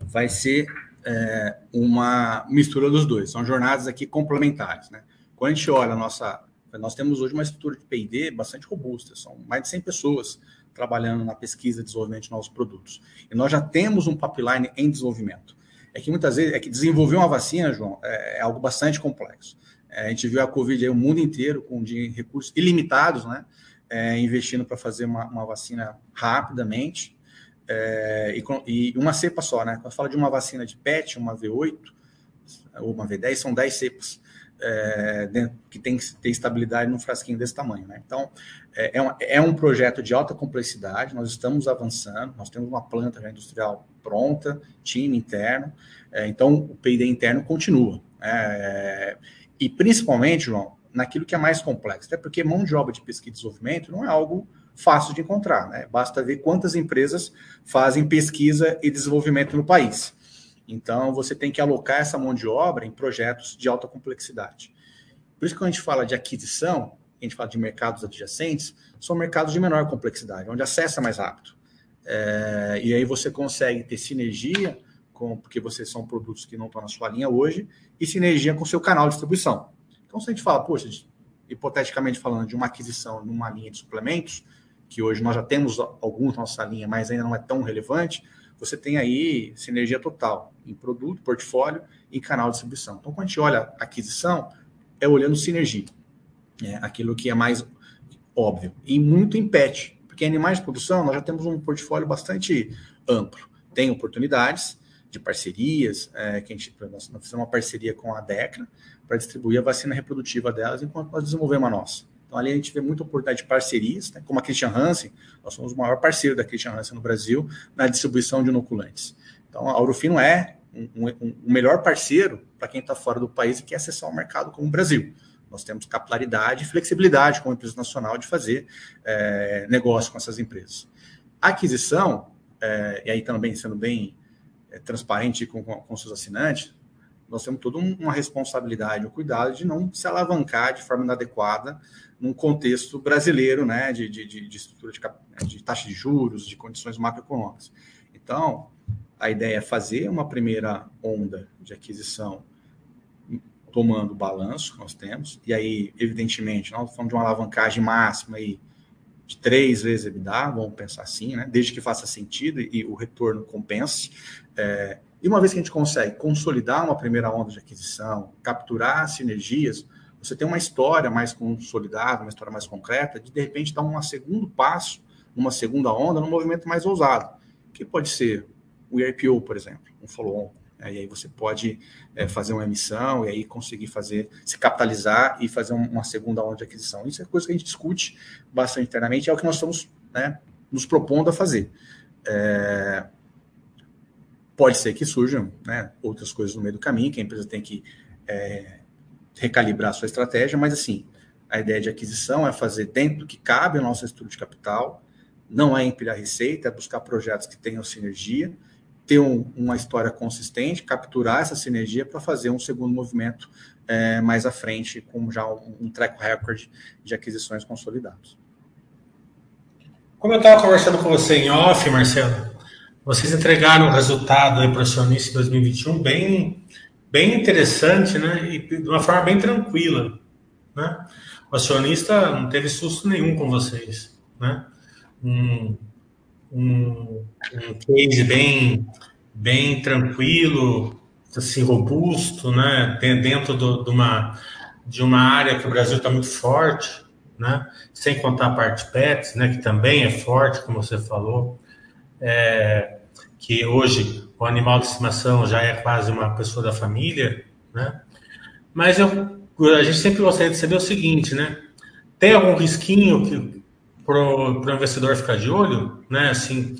Vai ser é, uma mistura dos dois. São jornadas aqui complementares, né? Quando a gente olha a nossa... Nós temos hoje uma estrutura de P&D bastante robusta. São mais de 100 pessoas trabalhando na pesquisa e desenvolvimento de novos produtos. E nós já temos um pipeline em desenvolvimento. É que muitas vezes, é que desenvolver uma vacina, João, é, é algo bastante complexo. É, a gente viu a Covid aí o mundo inteiro com recursos ilimitados, né? É, investindo para fazer uma, uma, vacina rapidamente é, e, e, uma cepa só, né? Quando fala de uma vacina de PET, uma V8 ou uma V10, são 10 cepas é, dentro, que tem que ter estabilidade num frasquinho desse tamanho. Né? Então, é, é, um, é um projeto de alta complexidade, nós estamos avançando, nós temos uma planta já industrial pronta, time interno, é, então o P&D interno continua. É, e principalmente, João, naquilo que é mais complexo, até porque mão de obra de pesquisa e desenvolvimento não é algo fácil de encontrar, né? basta ver quantas empresas fazem pesquisa e desenvolvimento no país. Então, você tem que alocar essa mão de obra em projetos de alta complexidade. Por isso que quando a gente fala de aquisição, a gente fala de mercados adjacentes, são mercados de menor complexidade, onde acesso é mais rápido. É, e aí você consegue ter sinergia, com, porque vocês são produtos que não estão na sua linha hoje, e sinergia com seu canal de distribuição. Então, se a gente fala, poxa, hipoteticamente falando de uma aquisição numa linha de suplementos, que hoje nós já temos alguns na nossa linha, mas ainda não é tão relevante, você tem aí sinergia total em produto, portfólio e canal de distribuição. Então, quando a gente olha aquisição, é olhando sinergia, é aquilo que é mais óbvio. E muito em pet, porque animais de produção nós já temos um portfólio bastante amplo. Tem oportunidades de parcerias, é, que a gente, nós, nós fizemos uma parceria com a Decra para distribuir a vacina reprodutiva delas enquanto nós desenvolvemos a nossa. Então, ali a gente vê muita oportunidade de parcerias, né? como a Christian Hansen, nós somos o maior parceiro da Christian Hansen no Brasil na distribuição de inoculantes. Então, a Aurofino é um, um, um melhor parceiro para quem está fora do país e quer acessar o mercado como o Brasil. Nós temos capilaridade e flexibilidade como empresa nacional de fazer é, negócio com essas empresas. A aquisição, é, e aí também sendo bem é, transparente com, com, com seus assinantes, nós temos toda uma responsabilidade, um cuidado de não se alavancar de forma inadequada num contexto brasileiro, né, de, de, de estrutura de, de, taxa de juros, de condições macroeconômicas. Então, a ideia é fazer uma primeira onda de aquisição tomando o balanço que nós temos, e aí, evidentemente, nós falamos de uma alavancagem máxima aí de três vezes EBITDA, vamos pensar assim, né, desde que faça sentido e, o retorno compense. É, e uma vez que a gente consegue consolidar uma primeira onda de aquisição, capturar sinergias, você tem uma história mais consolidada, uma história mais concreta, de de repente dar um segundo passo, uma segunda onda, num movimento mais ousado, que pode ser o IPO, por exemplo, um follow-on. Né? E aí você pode é, fazer uma emissão e aí conseguir fazer, se capitalizar e fazer uma segunda onda de aquisição. Isso é coisa que a gente discute bastante internamente, é o que nós estamos né, nos propondo a fazer. É, pode ser que surjam né, outras coisas no meio do caminho, que a empresa tem que é, recalibrar a sua estratégia, mas assim, a ideia de aquisição é fazer dentro do que cabe ao nosso estudo de capital, não é empilhar receita, é buscar projetos que tenham sinergia, ter um, uma história consistente, capturar essa sinergia para fazer um segundo movimento é, mais à frente, com já um, um track record de aquisições consolidados. Como eu estava conversando com você em off, Marcelo, vocês entregaram o resultado para o acionista em 2021 bem bem interessante, né? E de uma forma bem tranquila, né? O acionista não teve susto nenhum com vocês, né? Um, um, um case bem, bem tranquilo, assim, robusto, né? Dentro do, de, uma, de uma área que o Brasil está muito forte, né? Sem contar a parte PETS, né? Que também é forte, como você falou. É, que hoje o animal de estimação já é quase uma pessoa da família, né? Mas eu, a gente sempre gostaria de saber o seguinte, né? Tem algum risquinho que para o investidor ficar de olho, né? Assim,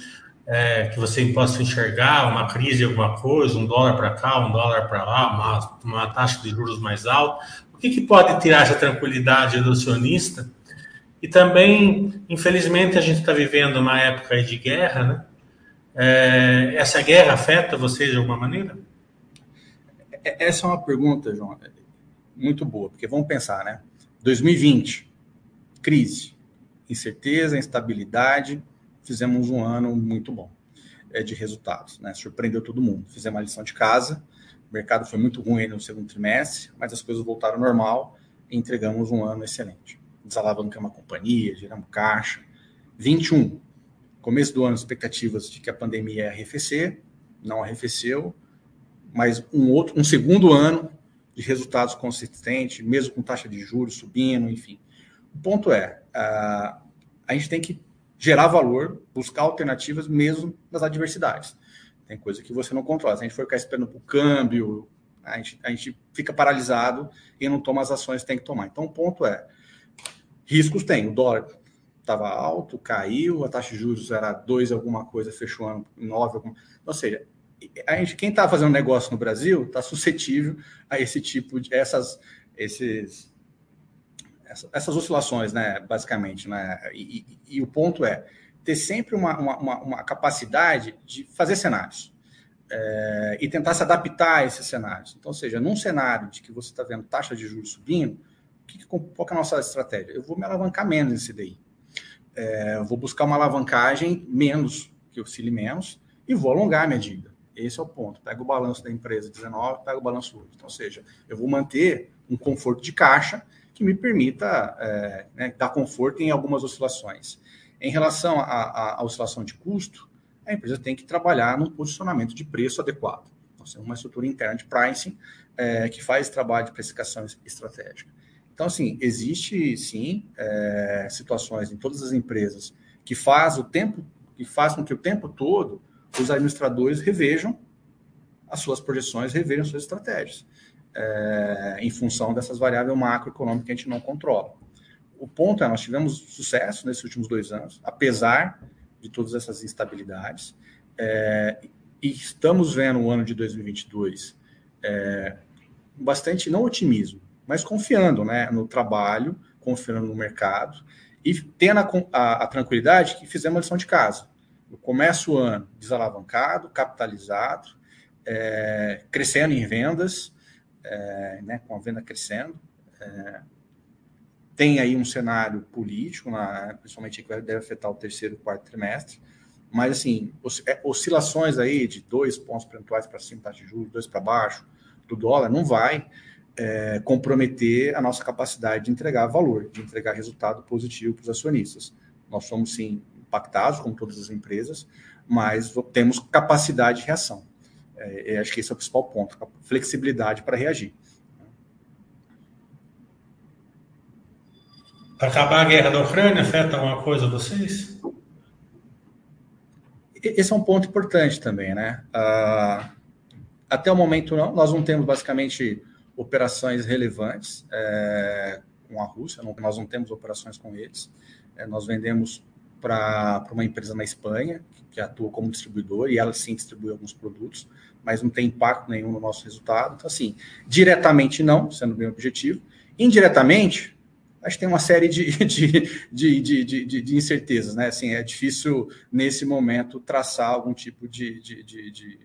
é, que você possa enxergar uma crise, alguma coisa, um dólar para cá, um dólar para lá, uma, uma taxa de juros mais alta. O que, que pode tirar essa tranquilidade do acionista? E também, infelizmente, a gente está vivendo uma época de guerra, né? É, essa guerra afeta vocês de alguma maneira? É, essa é uma pergunta, João, muito boa, porque vamos pensar, né? 2020, crise, incerteza, instabilidade, fizemos um ano muito bom é, de resultados, né? Surpreendeu todo mundo. Fizemos a lição de casa, o mercado foi muito ruim no segundo trimestre, mas as coisas voltaram ao normal e entregamos um ano excelente. Desalavancamos a companhia, geramos caixa. 21, começo do ano, expectativas de que a pandemia ia arrefecer, não arrefeceu, mas um outro, um segundo ano de resultados consistentes, mesmo com taxa de juros subindo, enfim. O ponto é, a, a gente tem que gerar valor, buscar alternativas mesmo nas adversidades. Tem coisa que você não controla. Se a gente for ficar esperando para o câmbio, a gente, a gente fica paralisado e não toma as ações que tem que tomar. Então, o ponto é, riscos tem. O dólar estava alto, caiu, a taxa de juros era 2 alguma coisa, fechou ano 9 alguma... Ou seja, a gente, quem está fazendo negócio no Brasil está suscetível a esse tipo de essas, esses, essas oscilações, né, basicamente, né, e, e, e, o ponto é ter sempre uma, uma, uma capacidade de fazer cenários é, e tentar se adaptar a esses cenários. Então, seja, num cenário de que você está vendo taxa de juros subindo, que, qual que é a nossa estratégia? Eu vou me alavancar menos nesse DI. É, vou buscar uma alavancagem menos, que oscile menos, e vou alongar minha dívida. Esse é o ponto. Pega o balanço da empresa 19, pega o balanço 8. Então, ou seja, eu vou manter um conforto de caixa que me permita é, né, dar conforto em algumas oscilações. Em relação à oscilação de custo, a empresa tem que trabalhar num posicionamento de preço adequado. Então, uma estrutura interna de pricing é, que faz trabalho de precificação estratégica. Então, assim, existe sim é, situações em todas as empresas que faz o tempo, que faz com que o tempo todo os administradores revejam as suas projeções, revejam as suas estratégias, é, em função dessas variáveis macroeconômicas que a gente não controla. O ponto é, nós tivemos sucesso nesses últimos dois anos, apesar de todas essas instabilidades, é, e estamos vendo o ano de 2022 é, bastante, não otimismo, mas confiando né, no trabalho, confiando no mercado, e tendo a, a, a tranquilidade que fizemos a lição de casa eu começo o ano desalavancado, capitalizado, é, crescendo em vendas, é, né, com a venda crescendo. É, tem aí um cenário político, na, principalmente que deve afetar o terceiro quarto trimestre, mas assim, é, oscilações aí de dois pontos percentuais para cima, taxa de juros, dois para baixo, do dólar, não vai é, comprometer a nossa capacidade de entregar valor, de entregar resultado positivo para os acionistas. Nós somos, sim, impactados, como todas as empresas, mas temos capacidade de reação. É, acho que esse é o principal ponto, flexibilidade para reagir. Acabar a guerra da Ucrânia afeta alguma coisa a vocês? Esse é um ponto importante também, né? Uh, até o momento, não, nós não temos basicamente operações relevantes é, com a Rússia, não, nós não temos operações com eles. É, nós vendemos para uma empresa na Espanha, que atua como distribuidor, e ela sim distribui alguns produtos, mas não tem impacto nenhum no nosso resultado. Então, assim, diretamente não, sendo bem objetivo. Indiretamente, acho que tem uma série de, de, de, de, incertezas, né? Assim, é difícil, nesse momento, traçar algum tipo de, de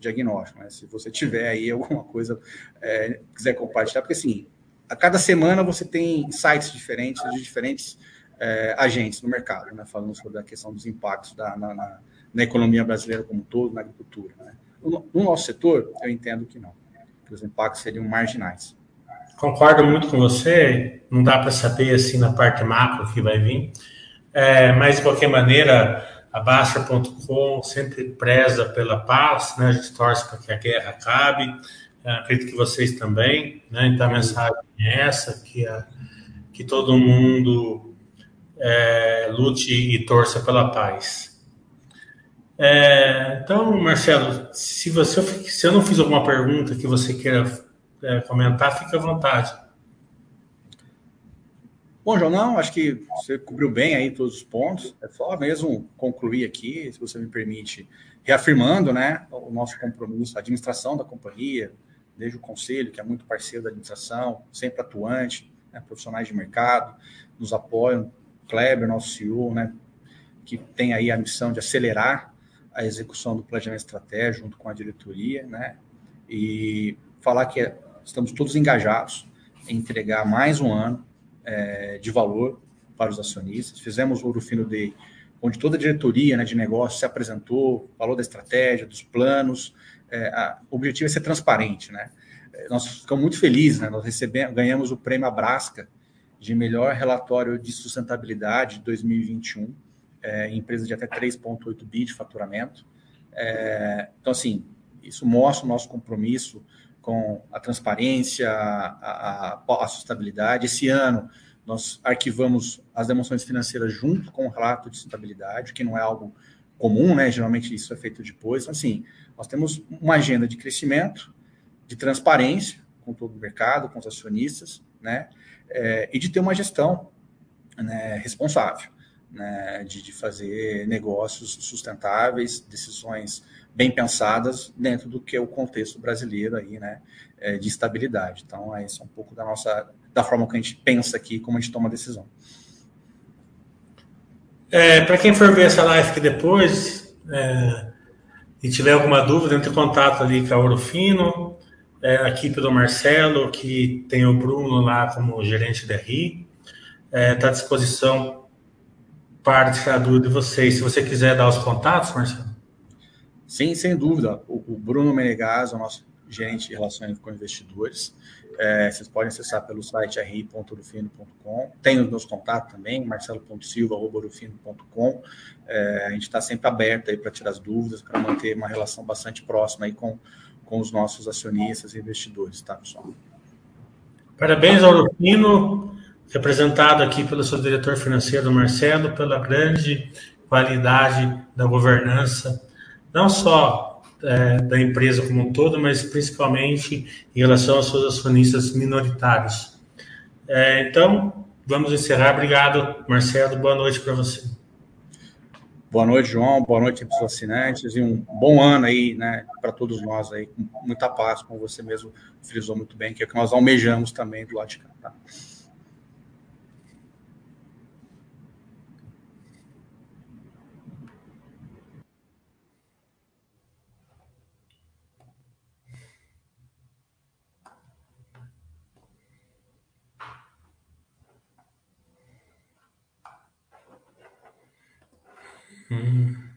diagnóstico. Né? Se você tiver aí alguma coisa, é, quiser compartilhar, porque assim, a cada semana você tem sites diferentes, de diferentes é, agentes no mercado, né, falando sobre a questão dos impactos da, na, na, na, economia brasileira como um todo, na agricultura. Né. No, no, nosso setor, eu entendo que não, que os impactos seriam marginais. Concordo muito com você, não dá para saber assim na parte macro que vai vir, é, mas de qualquer maneira, a Baixa.com sempre preza pela paz, né, a gente torce para que a guerra acabe, é, acredito que vocês também, né, então a mensagem é essa, que, a, que todo mundo é, lute e torça pela paz. É, então, Marcelo, se você se eu não fiz alguma pergunta que você queira é, comentar, fique à vontade. Bom, João, não, acho que você cobriu bem aí todos os pontos. É só mesmo concluir aqui, se você me permite, reafirmando né, o nosso compromisso, a administração da companhia, desde o conselho, que é muito parceiro da administração, sempre atuante, né, profissionais de mercado, nos apoiam, Kleber, nosso CEO, né, que tem aí a missão de acelerar a execução do planejamento estratégico junto com a diretoria, né, e falar que estamos todos engajados em entregar mais um ano é, de valor para os acionistas. Fizemos o Ouro Fino Day, onde toda a diretoria né, de negócio se apresentou, falou da estratégia, dos planos. É, a, o objetivo é ser transparente. Né? É, nós ficamos muito felizes, né? nós recebemos, ganhamos o prêmio Abrasca de melhor relatório de sustentabilidade de 2021, é, em empresas de até 3,8 bi de faturamento. É, então, assim, isso mostra o nosso compromisso com a transparência, a, a, a, sustentabilidade. Esse ano, nós arquivamos as demonstrações financeiras junto com o relato de sustentabilidade, que não é algo comum, né? Geralmente isso é feito depois. Então, assim, nós temos uma agenda de crescimento, de transparência com todo o mercado, com os acionistas, né? É, e de ter uma gestão né, responsável, né? De, de fazer negócios sustentáveis, decisões bem pensadas dentro do que é o contexto brasileiro aí, né, é, de estabilidade. Então, esse é um pouco da nossa, da forma que a gente pensa aqui, como a gente toma a decisão. É, Para quem for ver essa live aqui depois é, e tiver alguma dúvida, entre em contato ali com a Orofino, é, a equipe do Marcelo, que tem o Bruno lá como gerente da RI, está é, à disposição para tirar dúvida de vocês. Se você quiser dar os contatos, Marcelo. Sim, sem dúvida. O, o Bruno Menegas é o nosso gerente de relações com investidores. É, vocês podem acessar pelo site ri.urufino.com. Tem os meus contatos também, marcelo.silva.urufino.com. É, a gente está sempre aberto aí para tirar as dúvidas, para manter uma relação bastante próxima aí com, com os nossos acionistas e investidores, tá, pessoal? Parabéns ao Urufino, representado aqui pelo seu diretor financeiro, Marcelo, pela grande qualidade da governança não só é, da empresa como um todo, mas principalmente em relação aos seus acionistas minoritários. É, então, vamos encerrar. Obrigado, Marcelo. Boa noite para você. Boa noite, João. Boa noite para os assinantes e um bom ano aí, né, para todos nós aí, com muita paz, como você mesmo frisou muito bem, que é o que nós almejamos também do lado de cá. Tá? 嗯。